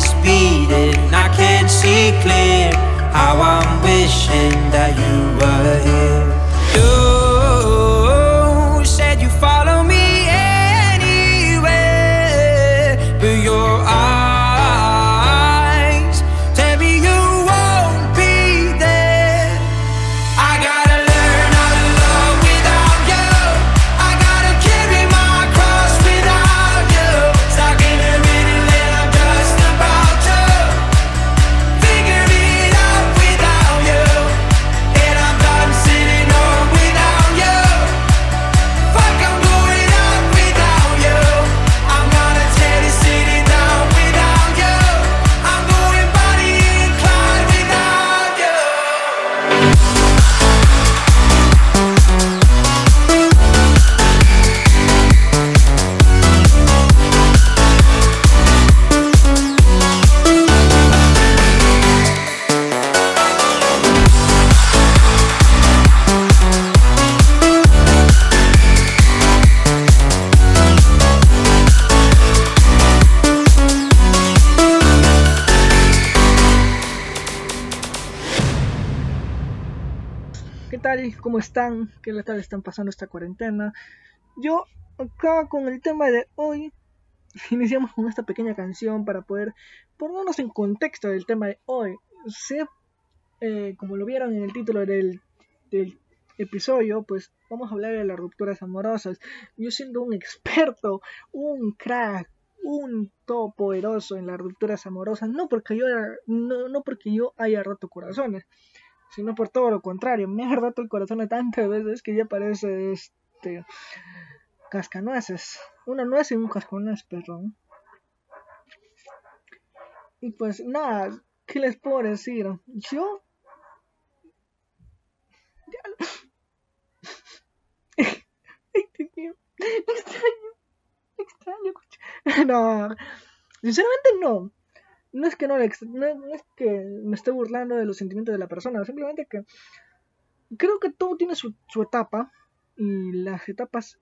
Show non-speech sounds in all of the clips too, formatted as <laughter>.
Is beating, I can't see clear. How I'm wishing ¿Cómo están? ¿Qué tal están pasando esta cuarentena? Yo acá con el tema de hoy <laughs> iniciamos con esta pequeña canción para poder ponernos en contexto del tema de hoy. Eh, como lo vieron en el título del, del episodio, pues vamos a hablar de las rupturas amorosas. Yo siendo un experto, un crack, un todo poderoso en las rupturas amorosas, no porque yo, no, no porque yo haya roto corazones, sino por todo lo contrario. Me ha roto el corazón de tantas veces que ya parece este cascanueces. Una nuez y un cascanueces, perdón. Y pues nada, ¿qué les puedo decir? Yo... Ya-. <laughs> Extraño. Extraño. <laughs> No. Sinceramente no no es que no, le no, no es que me esté burlando de los sentimientos de la persona, simplemente que creo que todo tiene su, su etapa y las etapas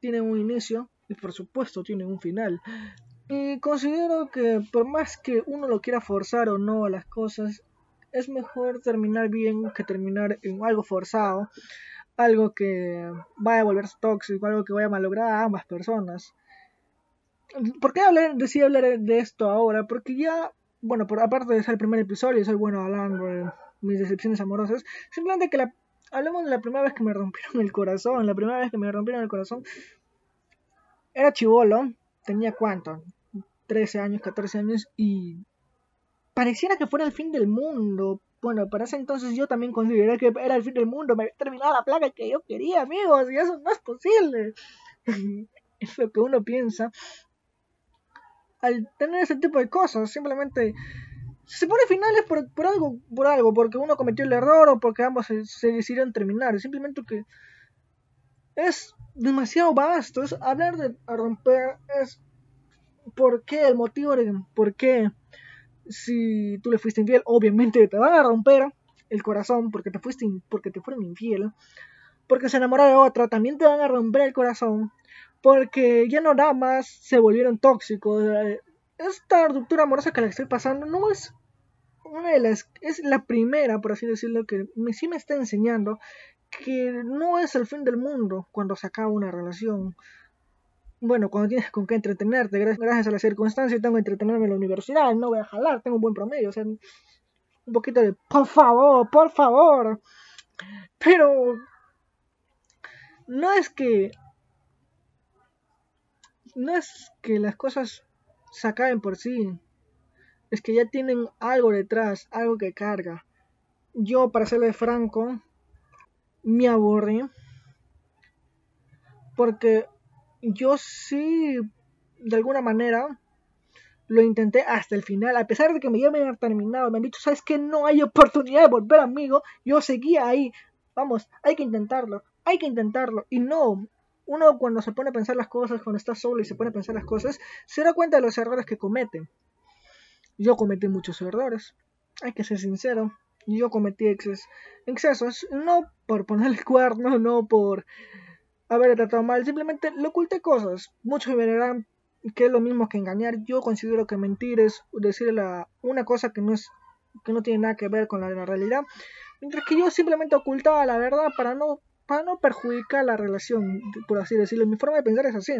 tienen un inicio y por supuesto tienen un final. Y considero que por más que uno lo quiera forzar o no a las cosas, es mejor terminar bien que terminar en algo forzado, algo que vaya a volverse tóxico, algo que vaya a malograr a ambas personas. ¿Por qué hablar, decidí hablar de esto ahora? Porque ya, bueno, por, aparte de ser el primer episodio, soy bueno hablando de mis decepciones amorosas. Simplemente que la, hablemos de la primera vez que me rompieron el corazón. La primera vez que me rompieron el corazón era chivolo, tenía cuánto, 13 años, 14 años, y pareciera que fuera el fin del mundo. Bueno, para ese entonces yo también consideré que era el fin del mundo, me había terminado la plaga que yo quería, amigos, y eso no es posible. <laughs> es lo que uno piensa al tener ese tipo de cosas, simplemente si se pone finales por, por algo, por algo, porque uno cometió el error o porque ambos se, decidieron terminar, simplemente que es demasiado vasto, es hablar de romper, es por qué, el motivo de por qué, si tú le fuiste infiel, obviamente te van a romper el corazón porque te fuiste, porque te fueron infiel, porque se enamoró de otra, también te van a romper el corazón, porque ya no nada más se volvieron tóxicos. Eh, Esta ruptura amorosa que la estoy pasando no es una de las, es la primera, por así decirlo, que me, sí me está enseñando que no es el fin del mundo cuando se acaba una relación. Bueno, cuando tienes con qué entretenerte, gracias, gracias a las circunstancias tengo que entretenerme en la universidad, no voy a jalar, tengo un buen promedio, o sea, un poquito de por favor, por favor. Pero no es que no es que las cosas se acaben por sí, es que ya tienen algo detrás, algo que carga. Yo, para serle franco, me aburrí porque yo sí, de alguna manera, lo intenté hasta el final, a pesar de que me habían terminado, me han dicho, sabes que no hay oportunidad de volver amigo, yo seguía ahí, vamos, hay que intentarlo, hay que intentarlo, y no, uno cuando se pone a pensar las cosas, cuando está solo y se pone a pensar las cosas, se da cuenta de los errores que comete. Yo cometí muchos errores, hay que ser sincero, yo cometí exces, excesos, no por ponerle cuerno, no por haber tratado mal, simplemente le oculté cosas. Muchos me dirán que es lo mismo que engañar. Yo considero que mentir es decirle una cosa que no es que no tiene nada que ver con la, la realidad, mientras que yo simplemente ocultaba la verdad para no para no perjudicar la relación, por así decirlo. Mi forma de pensar es así.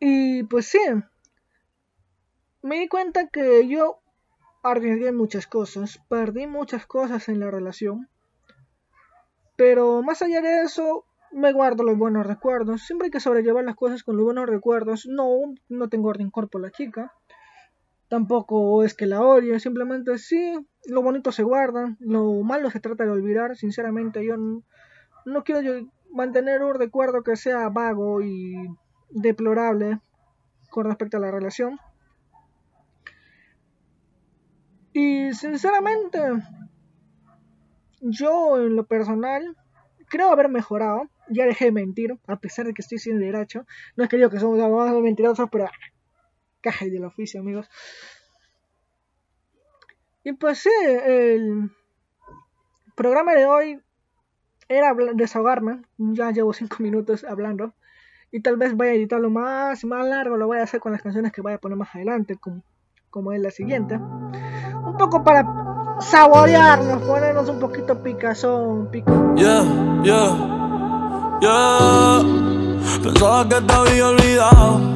Y pues sí, me di cuenta que yo arriesgué muchas cosas, perdí muchas cosas en la relación, pero más allá de eso, me guardo los buenos recuerdos. Siempre hay que sobrellevar las cosas con los buenos recuerdos. No, no tengo rencor por la chica. Tampoco es que la odie, simplemente sí, lo bonito se guarda, lo malo se trata de olvidar. Sinceramente, yo no, quiero mantener un recuerdo que sea vago y deplorable con respecto a la relación. Y sinceramente, yo en lo personal creo haber mejorado. Ya dejé de mentir, a pesar de que estoy sin derecho. No es que digo que somos abogados mentirosos, pero caja del oficio, amigos. Y pues sí, el programa de hoy era desahogarme. Ya llevo 5 minutos hablando. Y tal vez vaya a editarlo más y más largo. Lo voy a hacer con las canciones que vaya a poner más adelante, como, como es la siguiente. Un poco para saborearnos, ponernos un poquito picazón, pico. Yeah, yeah, yeah. Pensaba que te había olvidado.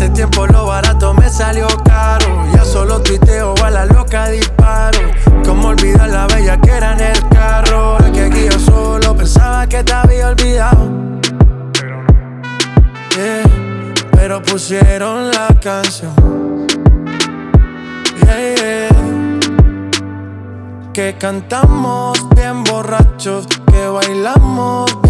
hace tiempo lo barato me salió caro. Ya solo tuiteo a la loca disparo. Como olvidar la bella que era en el carro. La que aquí yo solo pensaba que te había olvidado. Yeah, pero pusieron la canción. Yeah, yeah. Que cantamos bien borrachos, que bailamos bien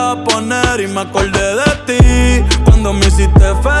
Y me acordé de ti cuando me hiciste feliz.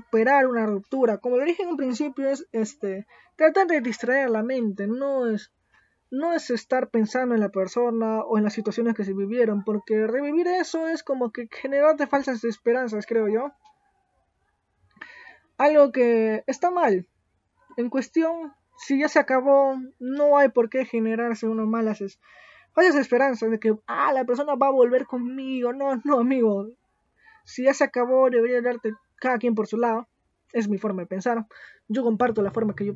Superar una ruptura. Como lo dije en un principio, es este tratar de distraer la mente, no es no es estar pensando en la persona o en las situaciones que se vivieron, porque revivir eso es como que generarte falsas esperanzas, creo yo. Algo que está mal. En cuestión, si ya se acabó, no hay por qué generarse unas malas falsas esperanzas de que, ah, la persona va a volver conmigo. No, no, amigo. Si ya se acabó, debería darte cada quien por su lado, es mi forma de pensar. Yo comparto la forma que yo,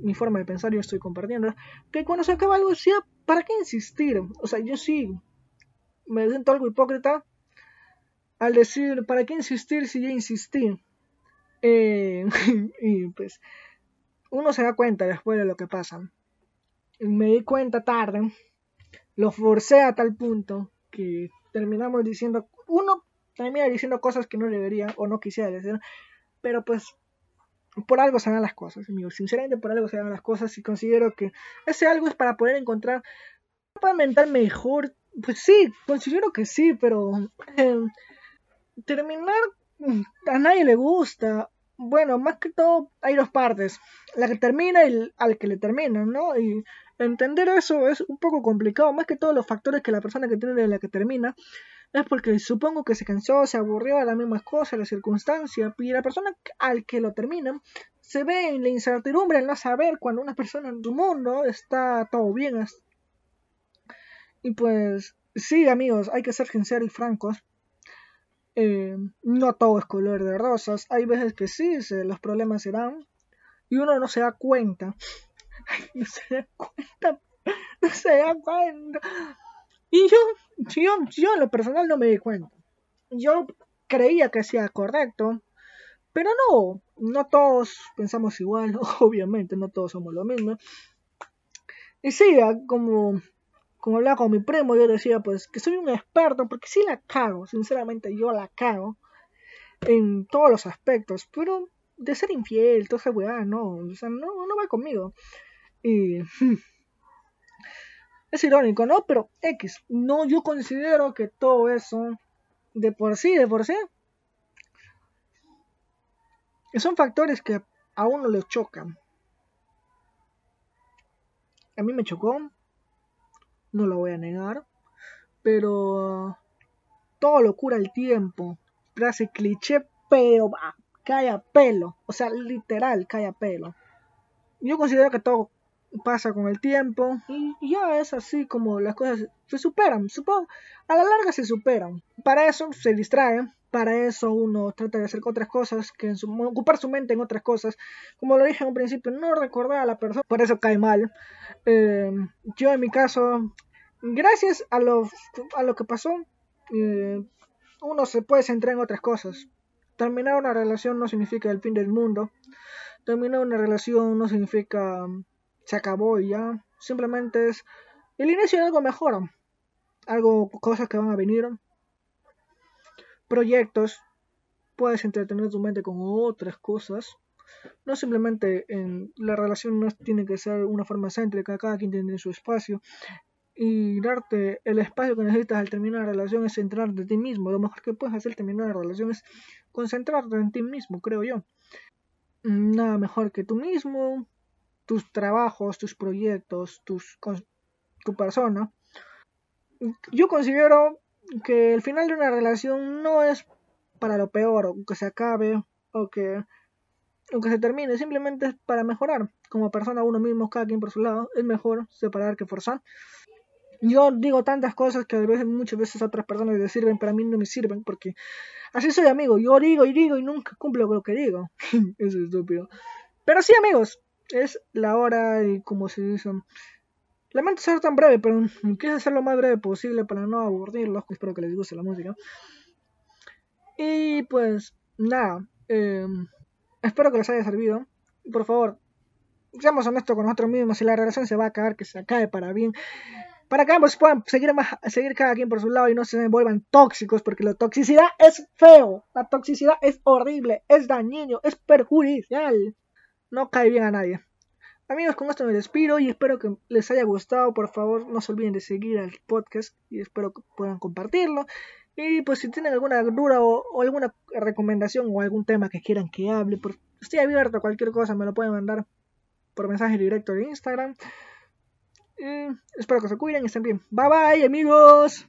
mi forma de pensar, yo estoy compartiendo. Que cuando se acaba algo, decía, ¿para qué insistir? O sea, yo sí me siento algo hipócrita al decir, ¿para qué insistir si ya insistí? Eh, <laughs> y pues, uno se da cuenta después de lo que pasa. Me di cuenta tarde, lo forcé a tal punto que terminamos diciendo, uno termina diciendo cosas que no debería o no quisiera decir. Pero pues por algo se dan las cosas, amigos. Sinceramente por algo se dan las cosas y considero que ese algo es para poder encontrar para mental mejor. Pues sí, considero que sí, pero em, terminar a nadie le gusta. Bueno, más que todo hay dos partes, la que termina y al que le termina, ¿no? Y entender eso es un poco complicado, más que todos los factores que la persona que tiene y la que termina es porque supongo que se cansó, se aburrió de las mismas cosas, las circunstancias, y la persona al que lo termina se ve en la incertidumbre en no saber cuando una persona en tu mundo está todo bien. Y pues, sí, amigos, hay que ser sinceros y francos. Eh, no todo es color de rosas. Hay veces que sí, los problemas se dan y uno no se da cuenta. <laughs> no se da cuenta. <laughs> No se da cuenta. Y yo, yo, yo en lo personal no me di cuenta. Yo creía que hacía correcto, pero no, no todos pensamos igual, <laughs> obviamente, no todos somos lo mismo. Y sí, como, como hablaba con mi primo, yo decía pues que soy un experto, porque sí la cago, sinceramente yo la cago en todos los aspectos, pero de ser infiel, toda esa no, o sea, no, no va conmigo. Y Es irónico, ¿no? Pero X, no, yo considero que todo eso, de por sí, de por sí, son factores que a uno le chocan. A mí me chocó, no lo voy a negar, pero todo lo cura el tiempo. Frase cliché, pero va, cae a pelo. O sea, literal, cae a pelo. Yo considero que todo pasa con el tiempo y ya es así como las cosas se superan, supongo, a la larga se superan. Para eso se distrae, para eso uno trata de hacer otras cosas, que ocupar su mente en otras cosas. Como lo dije en un principio, no recordar a la persona, por eso cae mal. Eh, yo en mi caso, gracias a lo, a lo que pasó, eh, uno se puede centrar en otras cosas. Terminar una relación no significa el fin del mundo. Terminar una relación no significa se acabó y ya. Simplemente es el inicio de algo mejor. algo, cosas que van a venir, proyectos, puedes entretener tu mente con otras cosas. No simplemente en la relación no tiene que ser una forma céntrica, cada quien tiene su espacio. Y darte el espacio que necesitas al terminar la relación es centrarte en ti mismo. Lo mejor que puedes hacer terminar la relación es concentrarte en ti mismo, creo yo. Nada mejor que tú mismo, tus trabajos, tus proyectos, tus, tu persona. Yo considero que el final de una relación no es para lo peor, o que se acabe, o que, o que se termine, simplemente es para mejorar. Como persona, uno mismo, cada quien por su lado, es mejor separar que forzar. Yo digo tantas cosas que a veces, muchas veces a otras personas les sirven, pero a mí no me sirven, porque así soy amigo. Yo digo y digo y nunca cumplo con lo que digo. <laughs> Eso es estúpido. Pero sí, amigos, es la hora y como se dice. Lamento ser tan breve, pero quise hacer lo más breve posible para no aburrirlos. Espero que les guste la música. Y pues, nada. Em, espero que les haya servido. Por favor, seamos honestos con nosotros mismos. Si la relación se va a acabar, que se acabe para bien. Para que ambos puedan seguir, más, seguir cada quien por su lado y no se vuelvan tóxicos, porque la toxicidad es feo. La toxicidad es horrible, es dañino, es perjudicial. No cae bien a nadie. Amigos, con esto me despido y espero que les haya gustado. Por favor, no se olviden de seguir al podcast y espero que puedan compartirlo. Y pues si tienen alguna duda o, alguna recomendación o algún tema que quieran que hable, por, estoy abierto a cualquier cosa, me lo pueden mandar por mensaje directo de Instagram. espero que se cuiden y estén bien. Bye bye amigos.